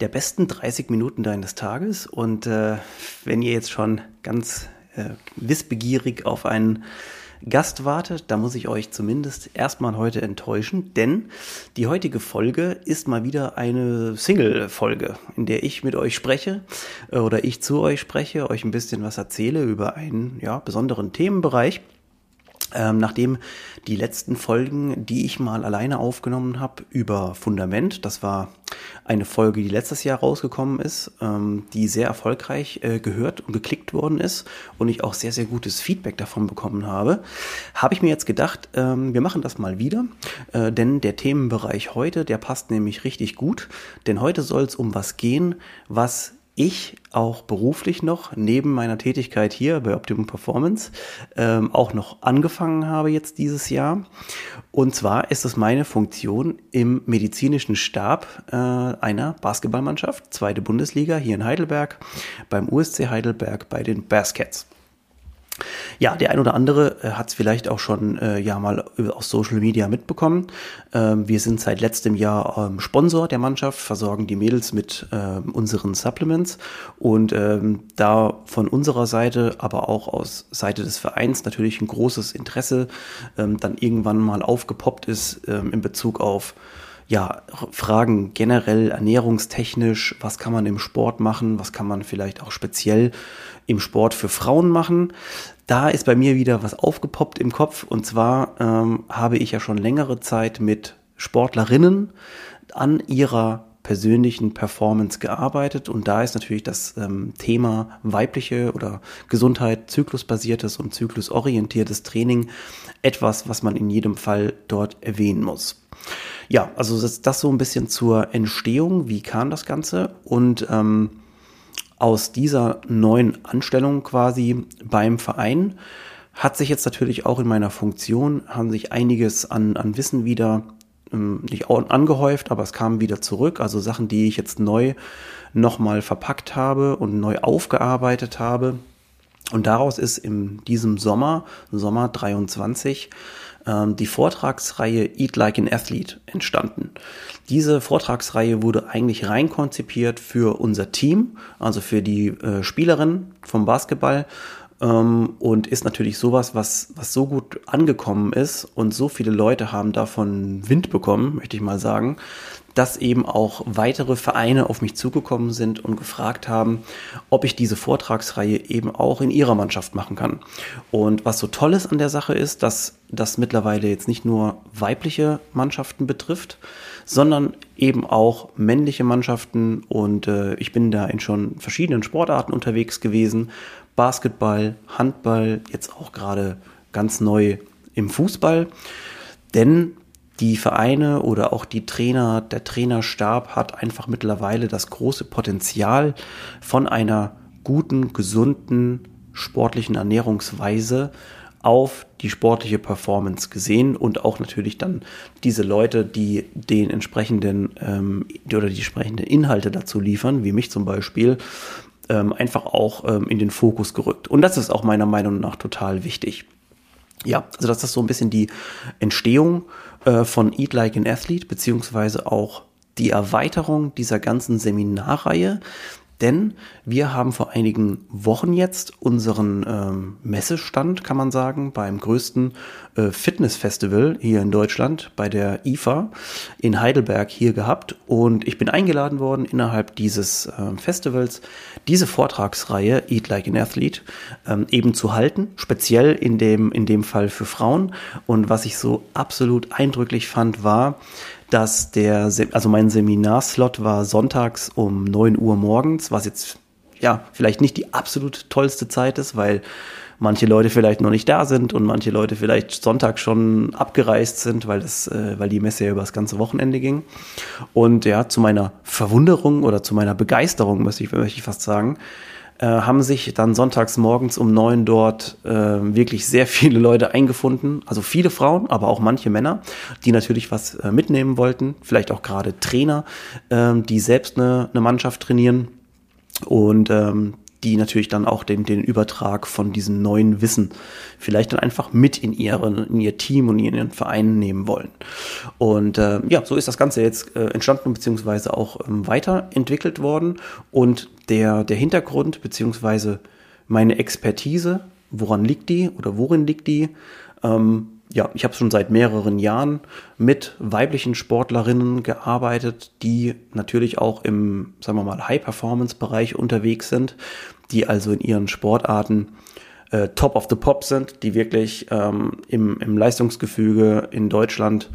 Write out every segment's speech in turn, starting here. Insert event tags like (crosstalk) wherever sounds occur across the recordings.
der besten 30 Minuten deines Tages. Und äh, wenn ihr jetzt schon ganz äh, wissbegierig auf einen Gast wartet, da muss ich euch zumindest erstmal heute enttäuschen, denn die heutige Folge ist mal wieder eine Single-Folge, in der ich mit euch spreche äh, oder ich zu euch spreche, euch ein bisschen was erzähle über einen ja, besonderen Themenbereich. Ähm, nachdem die letzten Folgen, die ich mal alleine aufgenommen habe über Fundament, das war eine Folge, die letztes Jahr rausgekommen ist, ähm, die sehr erfolgreich äh, gehört und geklickt worden ist und ich auch sehr, sehr gutes Feedback davon bekommen habe, habe ich mir jetzt gedacht, ähm, wir machen das mal wieder, äh, denn der Themenbereich heute, der passt nämlich richtig gut, denn heute soll es um was gehen, was ich auch beruflich noch neben meiner Tätigkeit hier bei Optimum Performance ähm, auch noch angefangen habe jetzt dieses Jahr. Und zwar ist es meine Funktion im medizinischen Stab äh, einer Basketballmannschaft, zweite Bundesliga hier in Heidelberg, beim USC Heidelberg bei den Baskets. Ja, der ein oder andere äh, hat es vielleicht auch schon äh, ja mal aus Social Media mitbekommen. Ähm, wir sind seit letztem Jahr ähm, Sponsor der Mannschaft, versorgen die Mädels mit ähm, unseren Supplements. Und ähm, da von unserer Seite, aber auch aus Seite des Vereins natürlich ein großes Interesse ähm, dann irgendwann mal aufgepoppt ist ähm, in Bezug auf ja, Fragen generell ernährungstechnisch, was kann man im Sport machen, was kann man vielleicht auch speziell im Sport für Frauen machen. Da ist bei mir wieder was aufgepoppt im Kopf und zwar ähm, habe ich ja schon längere Zeit mit Sportlerinnen an ihrer persönlichen Performance gearbeitet und da ist natürlich das ähm, Thema weibliche oder Gesundheit, zyklusbasiertes und zyklusorientiertes Training etwas, was man in jedem Fall dort erwähnen muss. Ja, also das, das so ein bisschen zur Entstehung, wie kam das Ganze und ähm, aus dieser neuen Anstellung quasi beim Verein hat sich jetzt natürlich auch in meiner Funktion, haben sich einiges an, an Wissen wieder ähm, nicht angehäuft, aber es kam wieder zurück. Also Sachen, die ich jetzt neu nochmal verpackt habe und neu aufgearbeitet habe. Und daraus ist in diesem Sommer, Sommer 23, ähm, die Vortragsreihe Eat Like an Athlete entstanden. Diese Vortragsreihe wurde eigentlich rein konzipiert für unser Team, also für die äh, Spielerinnen vom Basketball und ist natürlich sowas, was, was so gut angekommen ist und so viele Leute haben davon Wind bekommen, möchte ich mal sagen, dass eben auch weitere Vereine auf mich zugekommen sind und gefragt haben, ob ich diese Vortragsreihe eben auch in ihrer Mannschaft machen kann. Und was so toll ist an der Sache ist, dass das mittlerweile jetzt nicht nur weibliche Mannschaften betrifft, sondern eben auch männliche Mannschaften. Und äh, ich bin da in schon verschiedenen Sportarten unterwegs gewesen. Basketball, Handball, jetzt auch gerade ganz neu im Fußball. Denn die Vereine oder auch die Trainer, der Trainerstab hat einfach mittlerweile das große Potenzial von einer guten, gesunden, sportlichen Ernährungsweise auf die sportliche Performance gesehen und auch natürlich dann diese Leute, die den entsprechenden ähm, oder die entsprechenden Inhalte dazu liefern, wie mich zum Beispiel, ähm, einfach auch ähm, in den Fokus gerückt. Und das ist auch meiner Meinung nach total wichtig. Ja, also das ist so ein bisschen die Entstehung äh, von Eat Like an Athlete, beziehungsweise auch die Erweiterung dieser ganzen Seminarreihe, denn wir haben vor einigen Wochen jetzt unseren ähm, Messestand, kann man sagen, beim größten äh, Fitnessfestival hier in Deutschland, bei der IFA in Heidelberg hier gehabt. Und ich bin eingeladen worden, innerhalb dieses äh, Festivals diese Vortragsreihe Eat Like an Athlete ähm, eben zu halten, speziell in dem, in dem Fall für Frauen. Und was ich so absolut eindrücklich fand, war, dass der, also mein Seminarslot war sonntags um 9 Uhr morgens, was jetzt ja, vielleicht nicht die absolut tollste Zeit ist, weil manche Leute vielleicht noch nicht da sind und manche Leute vielleicht Sonntag schon abgereist sind, weil das, äh, weil die Messe ja über das ganze Wochenende ging. Und ja, zu meiner Verwunderung oder zu meiner Begeisterung, möchte ich, möchte ich fast sagen, äh, haben sich dann sonntags morgens um neun dort äh, wirklich sehr viele Leute eingefunden. Also viele Frauen, aber auch manche Männer, die natürlich was äh, mitnehmen wollten. Vielleicht auch gerade Trainer, äh, die selbst eine, eine Mannschaft trainieren. Und ähm, die natürlich dann auch den, den Übertrag von diesem neuen Wissen vielleicht dann einfach mit in, ihren, in ihr Team und in ihren Verein nehmen wollen. Und äh, ja, so ist das Ganze jetzt äh, entstanden beziehungsweise auch ähm, weiterentwickelt worden. Und der, der Hintergrund beziehungsweise meine Expertise, woran liegt die oder worin liegt die? Ähm, ja, ich habe schon seit mehreren Jahren mit weiblichen Sportlerinnen gearbeitet, die natürlich auch im, sagen wir mal, High-Performance-Bereich unterwegs sind, die also in ihren Sportarten äh, top of the pop sind, die wirklich ähm, im, im Leistungsgefüge in Deutschland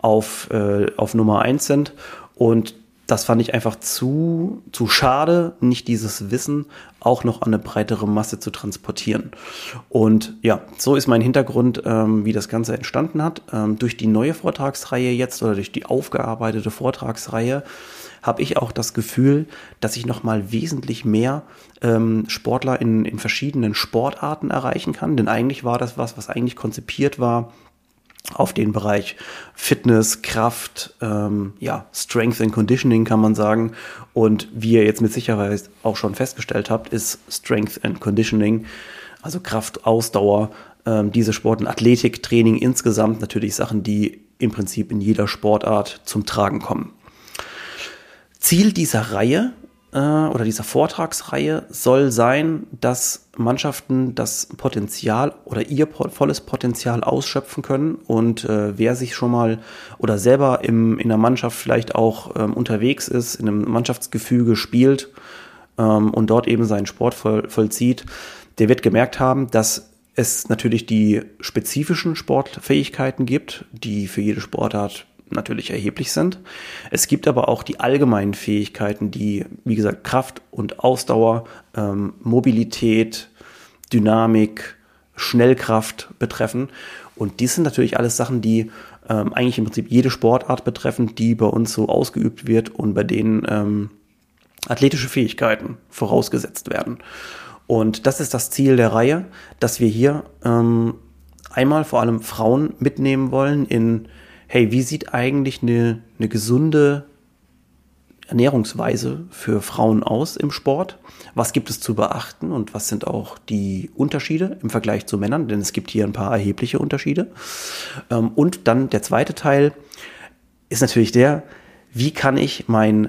auf, äh, auf Nummer eins sind. Und das fand ich einfach zu, zu schade, nicht dieses Wissen auch noch an eine breitere Masse zu transportieren. Und ja, so ist mein Hintergrund, ähm, wie das Ganze entstanden hat. Ähm, durch die neue Vortragsreihe jetzt oder durch die aufgearbeitete Vortragsreihe habe ich auch das Gefühl, dass ich nochmal wesentlich mehr ähm, Sportler in, in verschiedenen Sportarten erreichen kann. Denn eigentlich war das was, was eigentlich konzipiert war, auf den Bereich Fitness, Kraft, ähm, ja, Strength and Conditioning kann man sagen. Und wie ihr jetzt mit Sicherheit auch schon festgestellt habt, ist Strength and Conditioning, also Kraft, Ausdauer, ähm, diese Sport- und Athletiktraining insgesamt natürlich Sachen, die im Prinzip in jeder Sportart zum Tragen kommen. Ziel dieser Reihe äh, oder dieser Vortragsreihe soll sein, dass Mannschaften das Potenzial oder ihr volles Potenzial ausschöpfen können. Und äh, wer sich schon mal oder selber im, in der Mannschaft vielleicht auch ähm, unterwegs ist, in einem Mannschaftsgefüge spielt ähm, und dort eben seinen Sport voll, vollzieht, der wird gemerkt haben, dass es natürlich die spezifischen Sportfähigkeiten gibt, die für jede Sportart natürlich erheblich sind. Es gibt aber auch die allgemeinen Fähigkeiten, die, wie gesagt, Kraft und Ausdauer, ähm, Mobilität, Dynamik, Schnellkraft betreffen. Und dies sind natürlich alles Sachen, die ähm, eigentlich im Prinzip jede Sportart betreffen, die bei uns so ausgeübt wird und bei denen ähm, athletische Fähigkeiten vorausgesetzt werden. Und das ist das Ziel der Reihe, dass wir hier ähm, einmal vor allem Frauen mitnehmen wollen in hey, wie sieht eigentlich eine, eine gesunde Ernährungsweise für Frauen aus im Sport? Was gibt es zu beachten und was sind auch die Unterschiede im Vergleich zu Männern? Denn es gibt hier ein paar erhebliche Unterschiede. Ähm, und dann der zweite Teil ist natürlich der, wie kann ich mein,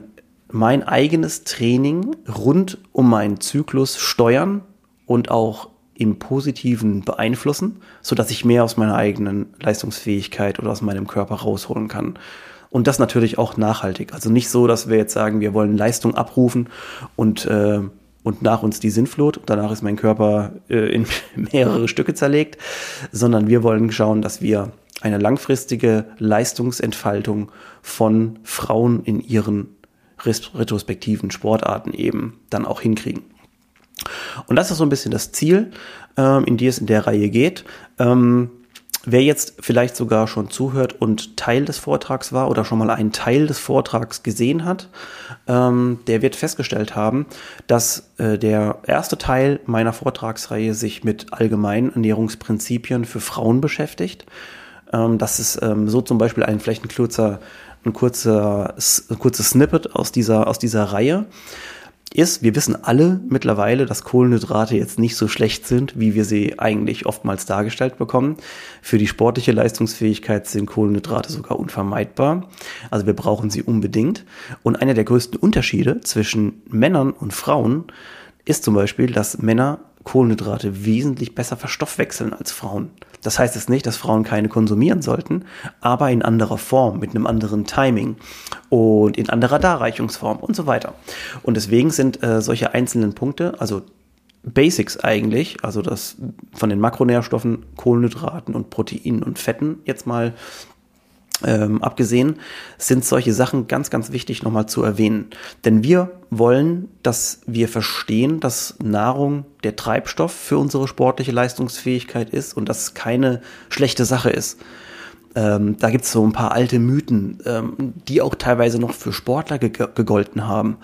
mein eigenes Training rund um meinen Zyklus steuern und auch im Positiven beeinflussen, so dass ich mehr aus meiner eigenen Leistungsfähigkeit oder aus meinem Körper rausholen kann. Und das natürlich auch nachhaltig. Also nicht so, dass wir jetzt sagen, wir wollen Leistung abrufen und, äh, und nach uns die Sinnflut. Danach ist mein Körper äh, in (laughs) mehrere Stücke zerlegt, sondern wir wollen schauen, dass wir eine langfristige Leistungsentfaltung von Frauen in ihren retrospektiven Sportarten eben dann auch hinkriegen. Und das ist so ein bisschen das Ziel, ähm, in die es in der Reihe geht. Ähm, wer jetzt vielleicht sogar schon zuhört und Teil des Vortrags war oder schon mal einen Teil des Vortrags gesehen hat, ähm, der wird festgestellt haben, dass äh, der erste Teil meiner Vortragsreihe sich mit allgemeinen Ernährungsprinzipien für Frauen beschäftigt. Ähm, das ist ähm, so zum Beispiel ein vielleicht ein kurzer, ein kurzer, ein kurzes Snippet aus dieser, aus dieser Reihe ist, wir wissen alle mittlerweile, dass Kohlenhydrate jetzt nicht so schlecht sind, wie wir sie eigentlich oftmals dargestellt bekommen. Für die sportliche Leistungsfähigkeit sind Kohlenhydrate sogar unvermeidbar. Also wir brauchen sie unbedingt. Und einer der größten Unterschiede zwischen Männern und Frauen ist zum Beispiel, dass Männer Kohlenhydrate wesentlich besser verstoffwechseln als Frauen. Das heißt jetzt nicht, dass Frauen keine konsumieren sollten, aber in anderer Form, mit einem anderen Timing und in anderer Darreichungsform und so weiter. Und deswegen sind äh, solche einzelnen Punkte, also Basics eigentlich, also das von den Makronährstoffen, Kohlenhydraten und Proteinen und Fetten jetzt mal ähm, abgesehen, sind solche Sachen ganz, ganz wichtig nochmal zu erwähnen. Denn wir wollen, dass wir verstehen, dass Nahrung der Treibstoff für unsere sportliche Leistungsfähigkeit ist und dass keine schlechte Sache ist. Ähm, da gibt es so ein paar alte Mythen, ähm, die auch teilweise noch für Sportler ge gegolten haben.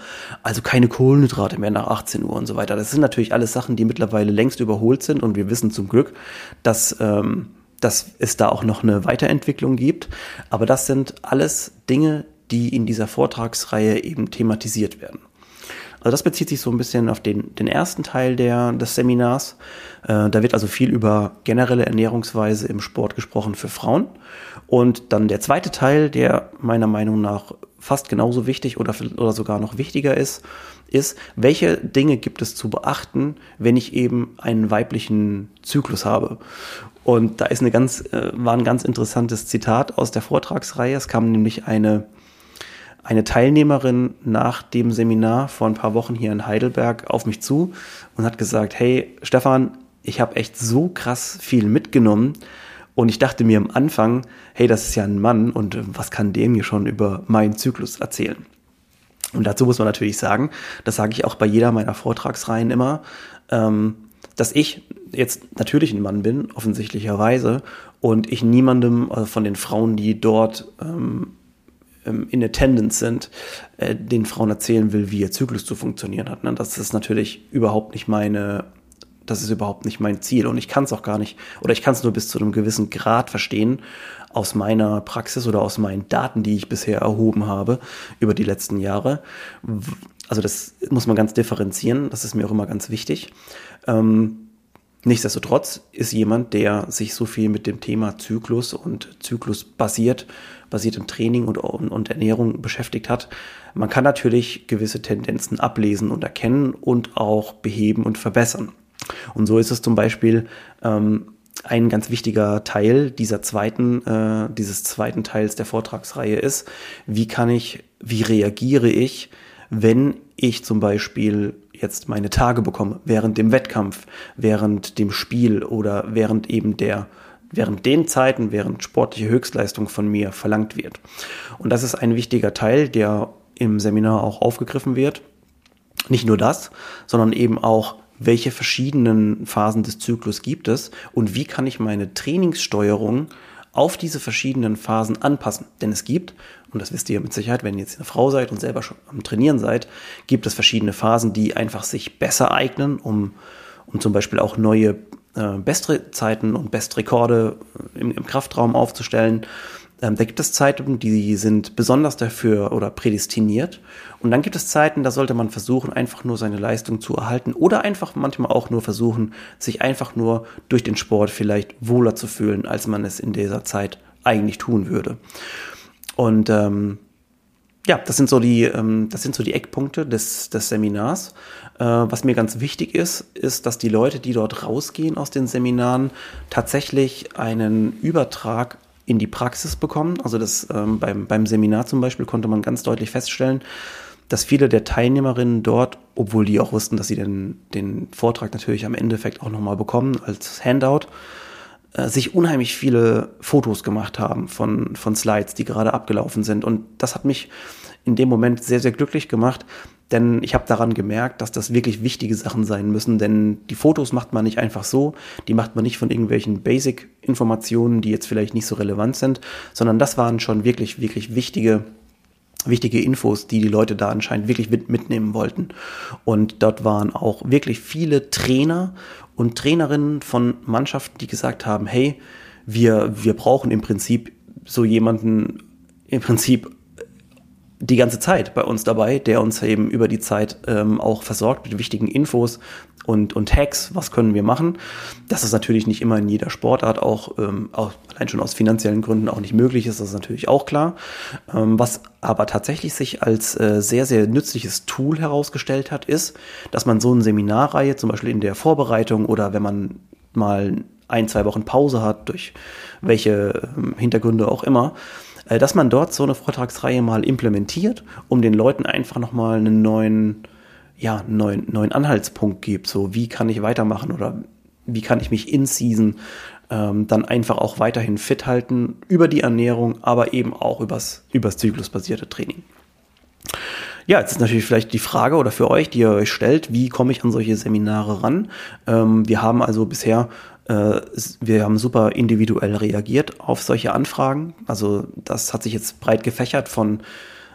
Also keine Kohlenhydrate mehr nach 18 Uhr und so weiter. Das sind natürlich alles Sachen, die mittlerweile längst überholt sind und wir wissen zum Glück, dass ähm, dass es da auch noch eine Weiterentwicklung gibt. Aber das sind alles Dinge, die in dieser Vortragsreihe eben thematisiert werden. Also das bezieht sich so ein bisschen auf den, den ersten Teil der, des Seminars. Äh, da wird also viel über generelle Ernährungsweise im Sport gesprochen für Frauen. Und dann der zweite Teil, der meiner Meinung nach fast genauso wichtig oder, oder sogar noch wichtiger ist, ist, welche Dinge gibt es zu beachten, wenn ich eben einen weiblichen Zyklus habe. Und da ist eine ganz, äh, war ein ganz interessantes Zitat aus der Vortragsreihe. Es kam nämlich eine, eine Teilnehmerin nach dem Seminar vor ein paar Wochen hier in Heidelberg auf mich zu und hat gesagt, hey Stefan, ich habe echt so krass viel mitgenommen. Und ich dachte mir am Anfang, hey, das ist ja ein Mann und was kann dem hier schon über meinen Zyklus erzählen? Und dazu muss man natürlich sagen, das sage ich auch bei jeder meiner Vortragsreihen immer, ähm, dass ich jetzt natürlich ein Mann bin, offensichtlicherweise, und ich niemandem also von den Frauen, die dort ähm, ähm, in Attendance sind, äh, den Frauen erzählen will, wie ihr Zyklus zu funktionieren hat. Ne? Das ist natürlich überhaupt nicht meine, das ist überhaupt nicht mein Ziel und ich kann es auch gar nicht, oder ich kann es nur bis zu einem gewissen Grad verstehen aus meiner Praxis oder aus meinen Daten, die ich bisher erhoben habe über die letzten Jahre. Also das muss man ganz differenzieren, das ist mir auch immer ganz wichtig. Ähm, nichtsdestotrotz ist jemand, der sich so viel mit dem Thema Zyklus und Zyklus basiert, basiert im Training und, und Ernährung beschäftigt hat. Man kann natürlich gewisse Tendenzen ablesen und erkennen und auch beheben und verbessern. Und so ist es zum Beispiel ähm, ein ganz wichtiger Teil dieser zweiten, äh, dieses zweiten Teils der Vortragsreihe ist, wie kann ich, wie reagiere ich, wenn ich zum Beispiel jetzt meine Tage bekomme, während dem Wettkampf, während dem Spiel oder während eben der, während den Zeiten, während sportliche Höchstleistung von mir verlangt wird. Und das ist ein wichtiger Teil, der im Seminar auch aufgegriffen wird. Nicht nur das, sondern eben auch, welche verschiedenen Phasen des Zyklus gibt es und wie kann ich meine Trainingssteuerung auf diese verschiedenen Phasen anpassen. Denn es gibt, und das wisst ihr mit Sicherheit, wenn ihr jetzt eine Frau seid und selber schon am Trainieren seid, gibt es verschiedene Phasen, die einfach sich besser eignen, um, um zum Beispiel auch neue äh, Bestzeiten und Bestrekorde im, im Kraftraum aufzustellen. Ähm, da gibt es Zeiten, die sind besonders dafür oder prädestiniert. Und dann gibt es Zeiten, da sollte man versuchen, einfach nur seine Leistung zu erhalten oder einfach manchmal auch nur versuchen, sich einfach nur durch den Sport vielleicht wohler zu fühlen, als man es in dieser Zeit eigentlich tun würde. Und ähm, ja, das sind so die, ähm, das sind so die Eckpunkte des, des Seminars. Äh, was mir ganz wichtig ist, ist, dass die Leute, die dort rausgehen aus den Seminaren, tatsächlich einen Übertrag in die Praxis bekommen. Also das ähm, beim, beim Seminar zum Beispiel konnte man ganz deutlich feststellen, dass viele der Teilnehmerinnen dort, obwohl die auch wussten, dass sie den, den Vortrag natürlich am Endeffekt auch nochmal bekommen als Handout, äh, sich unheimlich viele Fotos gemacht haben von, von Slides, die gerade abgelaufen sind. Und das hat mich in dem Moment sehr, sehr glücklich gemacht, denn ich habe daran gemerkt, dass das wirklich wichtige Sachen sein müssen, denn die Fotos macht man nicht einfach so, die macht man nicht von irgendwelchen Basic-Informationen, die jetzt vielleicht nicht so relevant sind, sondern das waren schon wirklich, wirklich wichtige wichtige Infos, die die Leute da anscheinend wirklich mitnehmen wollten. Und dort waren auch wirklich viele Trainer und Trainerinnen von Mannschaften, die gesagt haben, hey, wir, wir brauchen im Prinzip so jemanden im Prinzip die ganze Zeit bei uns dabei, der uns eben über die Zeit ähm, auch versorgt mit wichtigen Infos und, und Hacks, was können wir machen. Dass es natürlich nicht immer in jeder Sportart auch, ähm, auch allein schon aus finanziellen Gründen auch nicht möglich ist, das ist natürlich auch klar. Ähm, was aber tatsächlich sich als äh, sehr, sehr nützliches Tool herausgestellt hat, ist, dass man so eine Seminarreihe, zum Beispiel in der Vorbereitung oder wenn man mal ein, zwei Wochen Pause hat, durch welche ähm, Hintergründe auch immer, dass man dort so eine Vortragsreihe mal implementiert, um den Leuten einfach nochmal einen neuen, ja, neuen, neuen Anhaltspunkt gibt. So, wie kann ich weitermachen oder wie kann ich mich in Season ähm, dann einfach auch weiterhin fit halten über die Ernährung, aber eben auch übers, übers zyklusbasierte Training. Ja, jetzt ist natürlich vielleicht die Frage oder für euch, die ihr euch stellt, wie komme ich an solche Seminare ran? Ähm, wir haben also bisher äh, wir haben super individuell reagiert auf solche Anfragen. Also das hat sich jetzt breit gefächert von,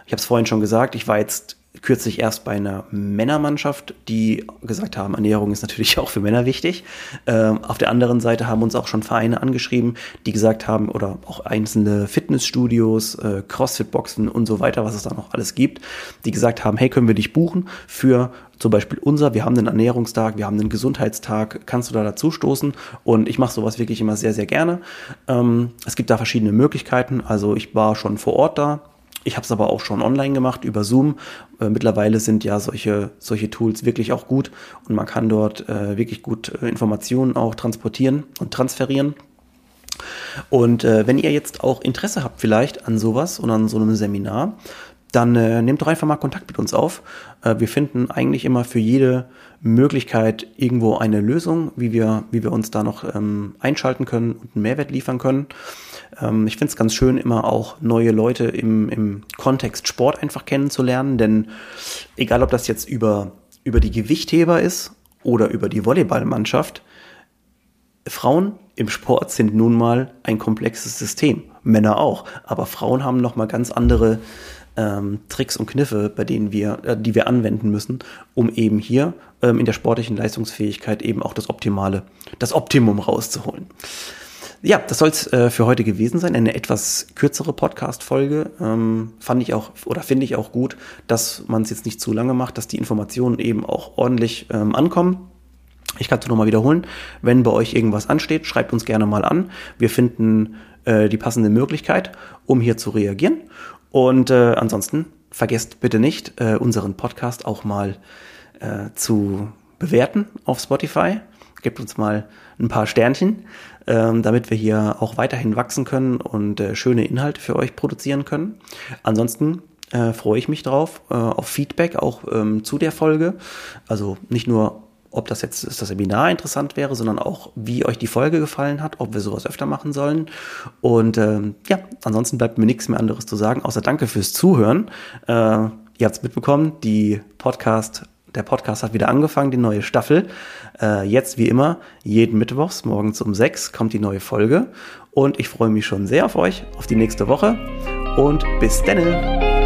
ich habe es vorhin schon gesagt, ich war jetzt kürzlich erst bei einer Männermannschaft, die gesagt haben, Ernährung ist natürlich auch für Männer wichtig. Ähm, auf der anderen Seite haben uns auch schon Vereine angeschrieben, die gesagt haben, oder auch einzelne Fitnessstudios, äh, Crossfit-Boxen und so weiter, was es da noch alles gibt, die gesagt haben, hey, können wir dich buchen für zum Beispiel unser, wir haben einen Ernährungstag, wir haben einen Gesundheitstag, kannst du da dazu stoßen? Und ich mache sowas wirklich immer sehr, sehr gerne. Ähm, es gibt da verschiedene Möglichkeiten. Also ich war schon vor Ort da, ich habe es aber auch schon online gemacht über Zoom. Äh, mittlerweile sind ja solche, solche Tools wirklich auch gut und man kann dort äh, wirklich gut äh, Informationen auch transportieren und transferieren. Und äh, wenn ihr jetzt auch Interesse habt vielleicht an sowas oder an so einem Seminar, dann nehmt doch einfach mal Kontakt mit uns auf. Wir finden eigentlich immer für jede Möglichkeit irgendwo eine Lösung, wie wir, wie wir uns da noch ähm, einschalten können und einen Mehrwert liefern können. Ähm, ich finde es ganz schön, immer auch neue Leute im, im Kontext Sport einfach kennenzulernen, denn egal ob das jetzt über, über die Gewichtheber ist oder über die Volleyballmannschaft, Frauen im Sport sind nun mal ein komplexes System. Männer auch. Aber Frauen haben noch mal ganz andere ähm, Tricks und Kniffe, bei denen wir, äh, die wir anwenden müssen, um eben hier ähm, in der sportlichen Leistungsfähigkeit eben auch das Optimale, das Optimum rauszuholen. Ja, das soll es äh, für heute gewesen sein. Eine etwas kürzere Podcast-Folge. Ähm, fand ich auch oder finde ich auch gut, dass man es jetzt nicht zu lange macht, dass die Informationen eben auch ordentlich ähm, ankommen. Ich kann es nochmal wiederholen. Wenn bei euch irgendwas ansteht, schreibt uns gerne mal an. Wir finden äh, die passende Möglichkeit, um hier zu reagieren. Und äh, ansonsten vergesst bitte nicht, äh, unseren Podcast auch mal äh, zu bewerten auf Spotify. Gebt uns mal ein paar Sternchen, ähm, damit wir hier auch weiterhin wachsen können und äh, schöne Inhalte für euch produzieren können. Ansonsten äh, freue ich mich drauf, äh, auf Feedback auch ähm, zu der Folge. Also nicht nur ob das jetzt das Seminar interessant wäre, sondern auch, wie euch die Folge gefallen hat, ob wir sowas öfter machen sollen. Und ähm, ja, ansonsten bleibt mir nichts mehr anderes zu sagen, außer danke fürs Zuhören. Äh, ihr habt es mitbekommen, die Podcast, der Podcast hat wieder angefangen, die neue Staffel. Äh, jetzt wie immer, jeden Mittwochs morgens um sechs kommt die neue Folge. Und ich freue mich schon sehr auf euch, auf die nächste Woche. Und bis denne!